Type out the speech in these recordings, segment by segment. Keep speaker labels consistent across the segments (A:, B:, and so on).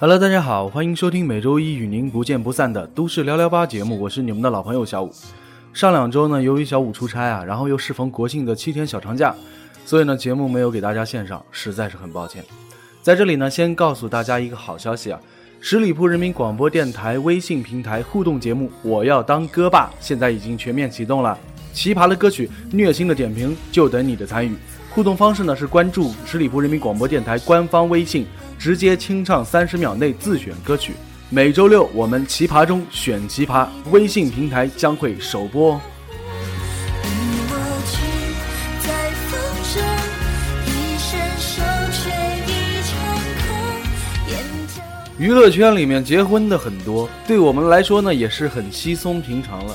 A: 好了大家好，欢迎收听每周一与您不见不散的《都市聊聊吧》节目，我是你们的老朋友小五。上两周呢，由于小五出差啊，然后又适逢国庆的七天小长假，所以呢，节目没有给大家献上，实在是很抱歉。在这里呢，先告诉大家一个好消息啊，十里铺人民广播电台微信平台互动节目《我要当歌霸》现在已经全面启动了，奇葩的歌曲、虐心的点评就等你的参与。互动方式呢是关注十里铺人民广播电台官方微信。直接清唱三十秒内自选歌曲，每周六我们奇葩中选奇葩，微信平台将会首播哦。娱乐圈里面结婚的很多，对我们来说呢也是很稀松平常了。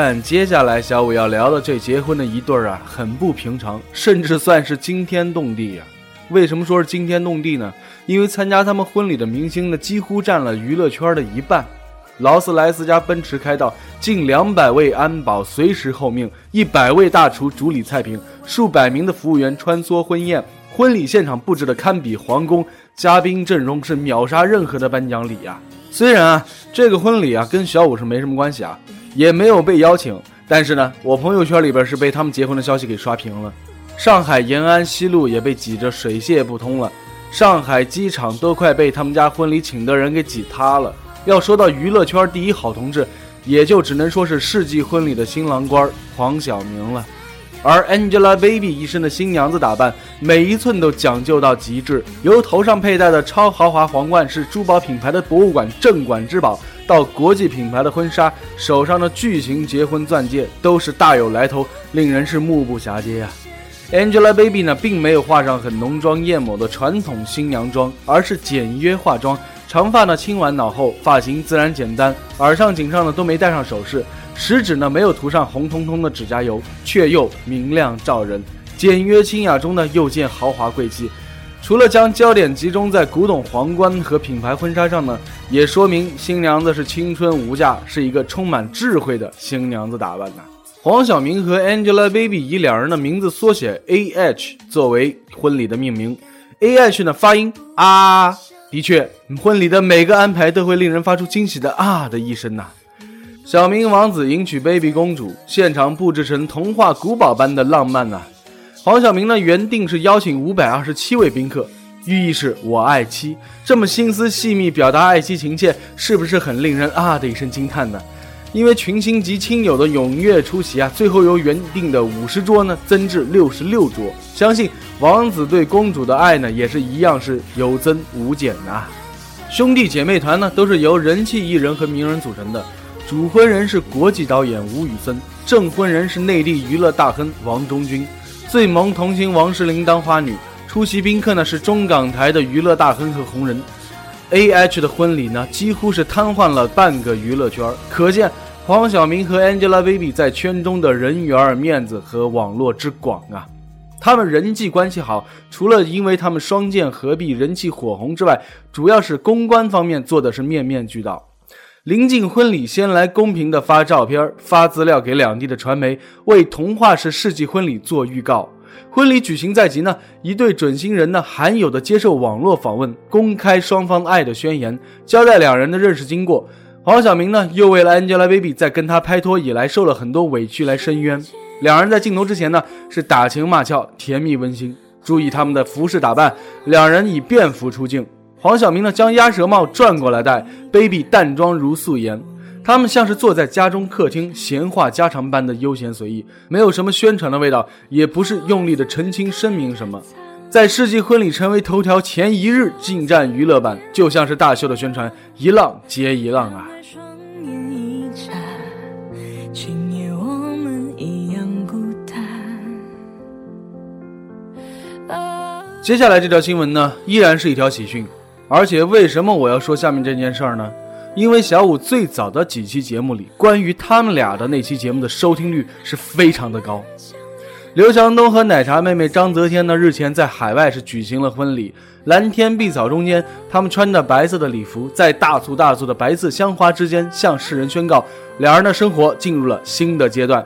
A: 但接下来小五要聊的这结婚的一对儿啊，很不平常，甚至算是惊天动地呀。为什么说是惊天动地呢？因为参加他们婚礼的明星呢，几乎占了娱乐圈的一半。劳斯莱斯加奔驰开道，近两百位安保随时候命，一百位大厨主理菜品，数百名的服务员穿梭婚宴。婚礼现场布置的堪比皇宫，嘉宾阵容是秒杀任何的颁奖礼呀。虽然啊，这个婚礼啊跟小五是没什么关系啊，也没有被邀请，但是呢，我朋友圈里边是被他们结婚的消息给刷屏了。上海延安西路也被挤得水泄不通了，上海机场都快被他们家婚礼请的人给挤塌了。要说到娱乐圈第一好同志，也就只能说是世纪婚礼的新郎官黄晓明了。而 Angelababy 一身的新娘子打扮，每一寸都讲究到极致，由头上佩戴的超豪华皇冠是珠宝品牌的博物馆镇馆之宝，到国际品牌的婚纱，手上的巨型结婚钻戒都是大有来头，令人是目不暇接啊。Angelababy 呢，并没有化上很浓妆艳抹的传统新娘妆，而是简约化妆，长发呢轻挽脑后，发型自然简单，耳上颈上呢都没戴上首饰，食指呢没有涂上红彤彤的指甲油，却又明亮照人，简约清雅中呢又见豪华贵气。除了将焦点集中在古董皇冠和品牌婚纱上呢，也说明新娘子是青春无价，是一个充满智慧的新娘子打扮呐。黄晓明和 Angelababy 以两人的名字缩写 A H 作为婚礼的命名，A H 呢发音啊，的确，婚礼的每个安排都会令人发出惊喜的啊的一声呐。小明王子迎娶 Baby 公主，现场布置成童话古堡般的浪漫呐。黄晓明呢原定是邀请五百二十七位宾客，寓意是我爱妻，这么心思细密表达爱妻情切，是不是很令人啊的一声惊叹呢？因为群星及亲友的踊跃出席啊，最后由原定的五十桌呢增至六十六桌。相信王子对公主的爱呢，也是一样是有增无减呐。兄弟姐妹团呢，都是由人气艺人和名人组成的。主婚人是国际导演吴宇森，证婚人是内地娱乐大亨王中军，最萌童星王诗龄当花女。出席宾客呢是中港台的娱乐大亨和红人。A H 的婚礼呢，几乎是瘫痪了半个娱乐圈，可见黄晓明和 Angelababy 在圈中的人缘、面子和网络之广啊。他们人际关系好，除了因为他们双剑合璧、人气火红之外，主要是公关方面做的是面面俱到。临近婚礼，先来公平的发照片、发资料给两地的传媒，为童话式世纪婚礼做预告。婚礼举行在即呢，一对准新人呢，罕有的接受网络访问，公开双方爱的宣言，交代两人的认识经过。黄晓明呢，又为了 Angelababy 在跟他拍拖以来受了很多委屈来申冤。两人在镜头之前呢，是打情骂俏，甜蜜温馨。注意他们的服饰打扮，两人以便服出镜。黄晓明呢，将鸭舌帽转过来戴，Baby 淡妆如素颜。他们像是坐在家中客厅闲话家常般的悠闲随意，没有什么宣传的味道，也不是用力的澄清声明什么。在世纪婚礼成为头条前一日，进站娱乐版就像是大秀的宣传，一浪接一浪
B: 啊。
A: 接下来这条新闻呢，依然是一条喜讯，而且为什么我要说下面这件事儿呢？因为小五最早的几期节目里，关于他们俩的那期节目的收听率是非常的高。刘强东和奶茶妹妹张泽天呢，日前在海外是举行了婚礼，蓝天碧草中间，他们穿着白色的礼服，在大簇大簇的白色香花之间，向世人宣告，两人的生活进入了新的阶段，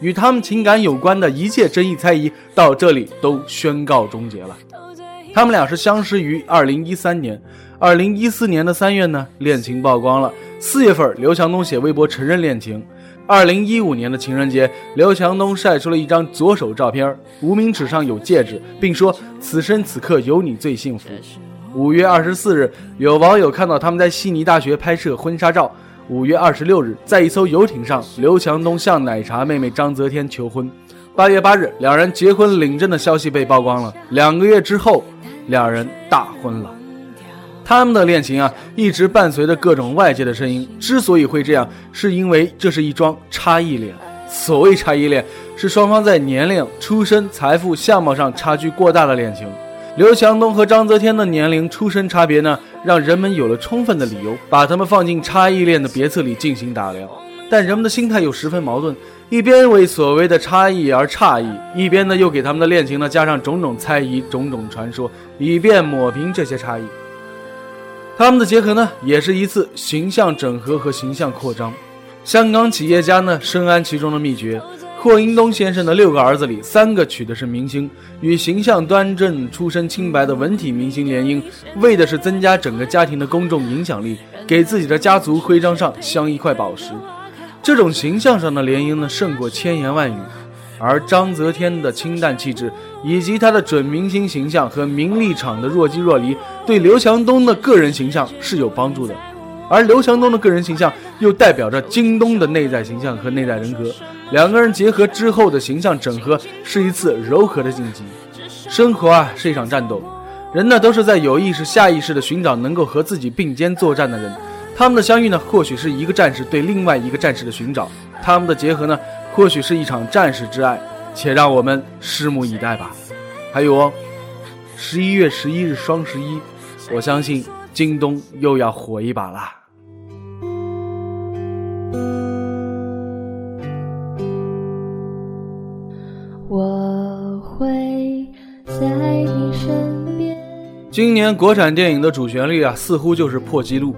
A: 与他们情感有关的一切争议猜疑到这里都宣告终结了。他们俩是相识于二零一三年，二零一四年的三月呢，恋情曝光了。四月份，刘强东写微博承认恋情。二零一五年的情人节，刘强东晒出了一张左手照片，无名指上有戒指，并说：“此生此刻有你最幸福。”五月二十四日，有网友看到他们在悉尼大学拍摄婚纱照。五月二十六日，在一艘游艇上，刘强东向奶茶妹妹张泽天求婚。八月八日，两人结婚领证的消息被曝光了。两个月之后，两人大婚了。他们的恋情啊，一直伴随着各种外界的声音。之所以会这样，是因为这是一桩差异恋。所谓差异恋，是双方在年龄、出身、财富、相貌上差距过大的恋情。刘强东和张泽天的年龄、出身差别呢，让人们有了充分的理由把他们放进差异恋的别册里进行打量。但人们的心态又十分矛盾，一边为所谓的差异而诧异，一边呢又给他们的恋情呢加上种种猜疑、种种传说，以便抹平这些差异。他们的结合呢，也是一次形象整合和形象扩张。香港企业家呢深谙其中的秘诀。霍英东先生的六个儿子里，三个娶的是明星，与形象端正、出身清白的文体明星联姻，为的是增加整个家庭的公众影响力，给自己的家族徽章上镶一块宝石。这种形象上的联姻呢，胜过千言万语。而章泽天的清淡气质，以及他的准明星形象和名利场的若即若离，对刘强东的个人形象是有帮助的。而刘强东的个人形象又代表着京东的内在形象和内在人格，两个人结合之后的形象整合是一次柔和的晋级。生活啊是一场战斗，人呢都是在有意识、下意识的寻找能够和自己并肩作战的人。他们的相遇呢，或许是一个战士对另外一个战士的寻找；他们的结合呢，或许是一场战士之爱。且让我们拭目以待吧。还有哦，十一月十一日双十一，我相信京东又要火一把啦。
C: 我会在你身边。
A: 今年国产电影的主旋律啊，似乎就是破纪录，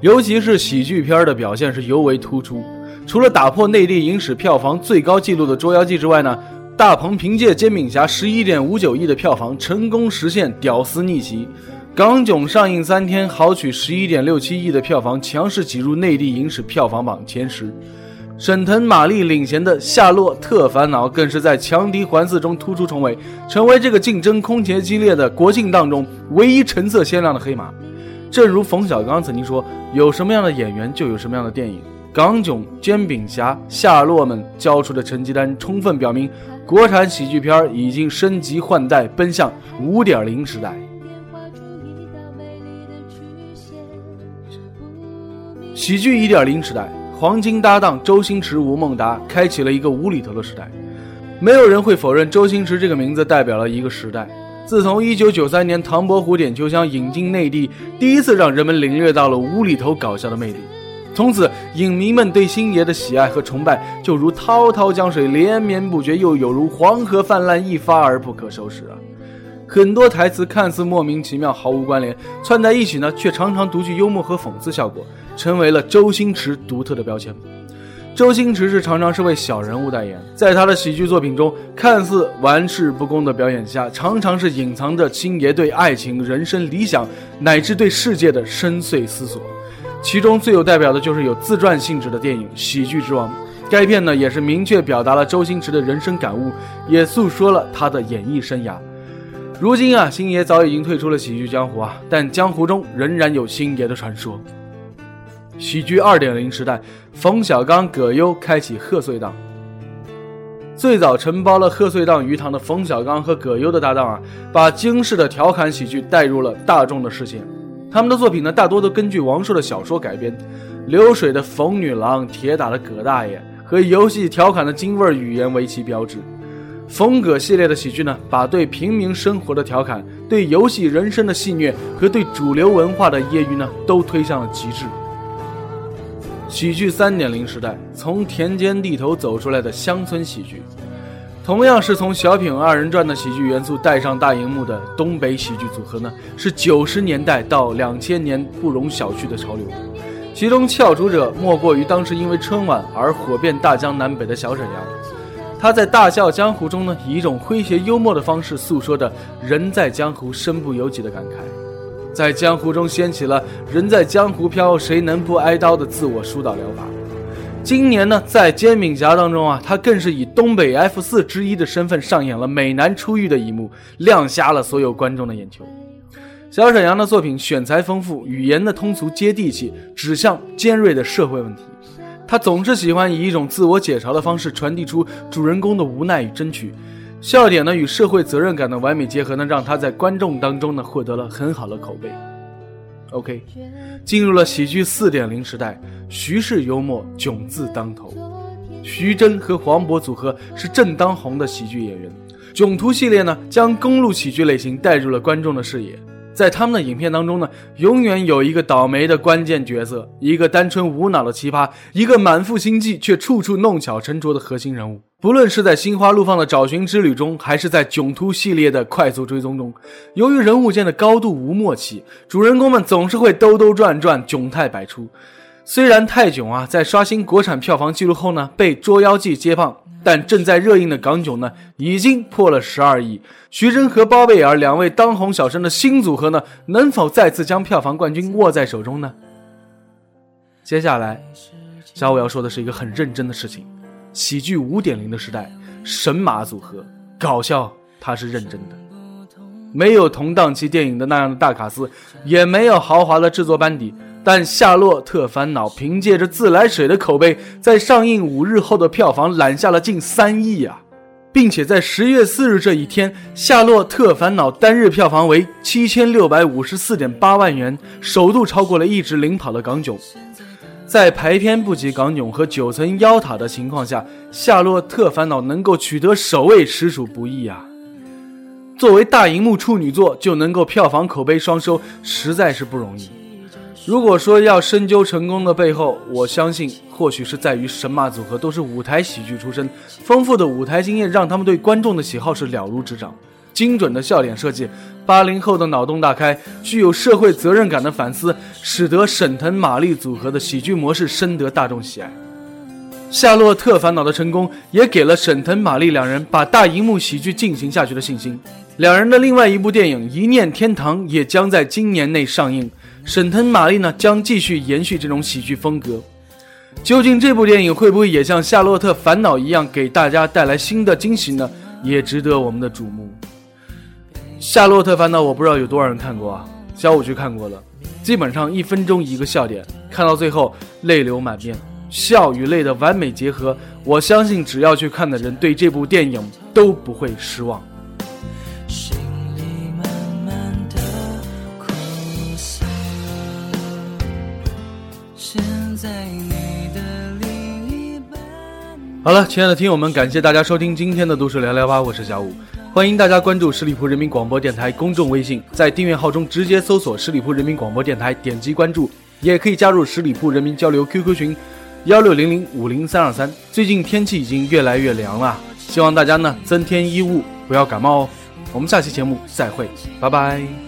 A: 尤其是喜剧片的表现是尤为突出。除了打破内地影史票房最高纪录的《捉妖记》之外呢，大鹏凭借《煎饼侠》十一点五九亿的票房，成功实现屌丝逆袭；港囧上映三天，豪取十一点六七亿的票房，强势挤入内地影史票房榜前十。沈腾、马丽领衔的《夏洛特烦恼》更是在强敌环伺中突出重围，成为这个竞争空前激烈的国庆档中唯一成色鲜亮的黑马。正如冯小刚曾经说：“有什么样的演员，就有什么样的电影。”港囧、煎饼侠、夏洛们交出的成绩单，充分表明国产喜剧片已经升级换代，奔向五点零时代。喜剧一点零时代。黄金搭档周星驰、吴孟达开启了一个无厘头的时代，没有人会否认周星驰这个名字代表了一个时代。自从1993年唐伯虎点秋香引进内地，第一次让人们领略到了无厘头搞笑的魅力，从此影迷们对星爷的喜爱和崇拜就如滔滔江水连绵不绝，又有如黄河泛滥一发而不可收拾啊！很多台词看似莫名其妙、毫无关联，串在一起呢，却常常独具幽默和讽刺效果。成为了周星驰独特的标签。周星驰是常常是为小人物代言，在他的喜剧作品中，看似玩世不恭的表演下，常常是隐藏着星爷对爱情、人生理想乃至对世界的深邃思索。其中最有代表的就是有自传性质的电影《喜剧之王》，该片呢也是明确表达了周星驰的人生感悟，也诉说了他的演艺生涯。如今啊，星爷早已经退出了喜剧江湖啊，但江湖中仍然有星爷的传说。喜剧二点零时代，冯小刚、葛优开启贺岁档。最早承包了贺岁档鱼塘的冯小刚和葛优的搭档啊，把京式的调侃喜剧带入了大众的视线。他们的作品呢，大多都根据王朔的小说改编，流水的冯女郎，铁打的葛大爷，和游戏调侃的京味语言为其标志。风格系列的喜剧呢，把对平民生活的调侃、对游戏人生的戏谑和对主流文化的揶揄呢，都推向了极致。喜剧三点零时代，从田间地头走出来的乡村喜剧，同样是从小品二人转的喜剧元素带上大荧幕的东北喜剧组合呢，是九十年代到两千年不容小觑的潮流。其中翘楚者莫过于当时因为春晚而火遍大江南北的小沈阳。他在《大笑江湖》中呢，以一种诙谐幽默的方式诉说着“人在江湖，身不由己”的感慨。在江湖中掀起了“人在江湖飘，谁能不挨刀”的自我疏导疗法。今年呢，在《煎饼侠》当中啊，他更是以东北 F 四之一的身份上演了美男出狱的一幕，亮瞎了所有观众的眼球。小沈阳的作品选材丰富，语言的通俗接地气，指向尖锐的社会问题。他总是喜欢以一种自我解嘲的方式传递出主人公的无奈与争取。笑点呢与社会责任感的完美结合呢，让他在观众当中呢获得了很好的口碑。OK，进入了喜剧四点零时代，徐氏幽默囧字当头。徐峥和黄渤组合是正当红的喜剧演员，囧途系列呢将公路喜剧类型带入了观众的视野。在他们的影片当中呢，永远有一个倒霉的关键角色，一个单纯无脑的奇葩，一个满腹心计却处处弄巧成拙的核心人物。不论是在心花怒放的找寻之旅中，还是在囧途系列的快速追踪中，由于人物间的高度无默契，主人公们总是会兜兜转转，窘态百出。虽然泰囧啊在刷新国产票房纪录后呢，被《捉妖记》接棒。但正在热映的港囧呢，已经破了十二亿。徐峥和包贝尔两位当红小生的新组合呢，能否再次将票房冠军握在手中呢？接下来，小五要说的是一个很认真的事情：喜剧五点零的时代，神马组合搞笑，他是认真的。没有同档期电影的那样的大卡司，也没有豪华的制作班底。但《夏洛特烦恼》凭借着自来水的口碑，在上映五日后的票房揽下了近三亿啊，并且在十月四日这一天，《夏洛特烦恼》单日票房为七千六百五十四点八万元，首度超过了一直领跑的港囧。在排片不及港囧和九层妖塔的情况下，《夏洛特烦恼》能够取得首位，实属不易啊。作为大荧幕处女作，就能够票房口碑双收，实在是不容易。如果说要深究成功的背后，我相信或许是在于神马组合都是舞台喜剧出身，丰富的舞台经验让他们对观众的喜好是了如指掌。精准的笑点设计，八零后的脑洞大开，具有社会责任感的反思，使得沈腾马丽组合的喜剧模式深得大众喜爱。夏洛特烦恼的成功，也给了沈腾马丽两人把大荧幕喜剧进行下去的信心。两人的另外一部电影《一念天堂》也将在今年内上映。沈腾、马丽呢将继续延续这种喜剧风格，究竟这部电影会不会也像《夏洛特烦恼》一样给大家带来新的惊喜呢？也值得我们的瞩目。《夏洛特烦恼》我不知道有多少人看过啊，小五去看过了，基本上一分钟一个笑点，看到最后泪流满面，笑与泪的完美结合，我相信只要去看的人对这部电影都不会失望。好了，亲爱的听友们，感谢大家收听今天的都市聊聊吧，我是小五，欢迎大家关注十里铺人民广播电台公众微信，在订阅号中直接搜索十里铺人民广播电台，点击关注，也可以加入十里铺人民交流 QQ 群幺六零零五零三二三。最近天气已经越来越凉了，希望大家呢增添衣物，不要感冒哦。我们下期节目再会，拜拜。